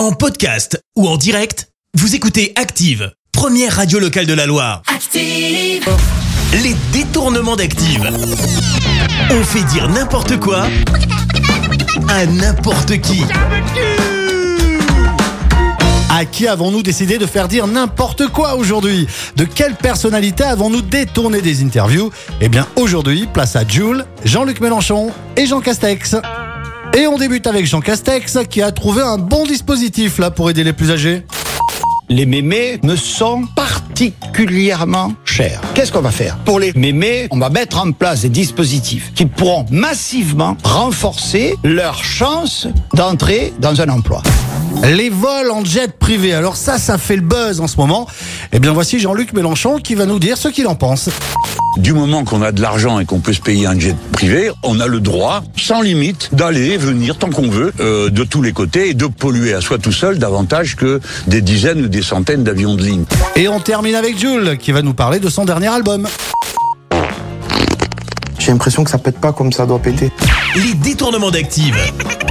En podcast ou en direct, vous écoutez Active, première radio locale de la Loire. Active. Les détournements d'Active. On fait dire n'importe quoi à n'importe qui. À qui avons-nous décidé de faire dire n'importe quoi aujourd'hui? De quelle personnalité avons-nous détourné des interviews? Eh bien aujourd'hui, place à Jules, Jean-Luc Mélenchon et Jean Castex. Et on débute avec Jean Castex qui a trouvé un bon dispositif là pour aider les plus âgés. Les mémés me sont particulièrement chers. Qu'est-ce qu'on va faire? Pour les mémés, on va mettre en place des dispositifs qui pourront massivement renforcer leur chance d'entrer dans un emploi. Les vols en jet privé, alors ça, ça fait le buzz en ce moment. Eh bien voici Jean-Luc Mélenchon qui va nous dire ce qu'il en pense. Du moment qu'on a de l'argent et qu'on peut se payer un jet privé, on a le droit, sans limite, d'aller et venir tant qu'on veut, euh, de tous les côtés, et de polluer à soi tout seul davantage que des dizaines ou des centaines d'avions de ligne. Et on termine avec Jules qui va nous parler de son dernier album. J'ai l'impression que ça pète pas comme ça doit péter. Les détournements d'Active.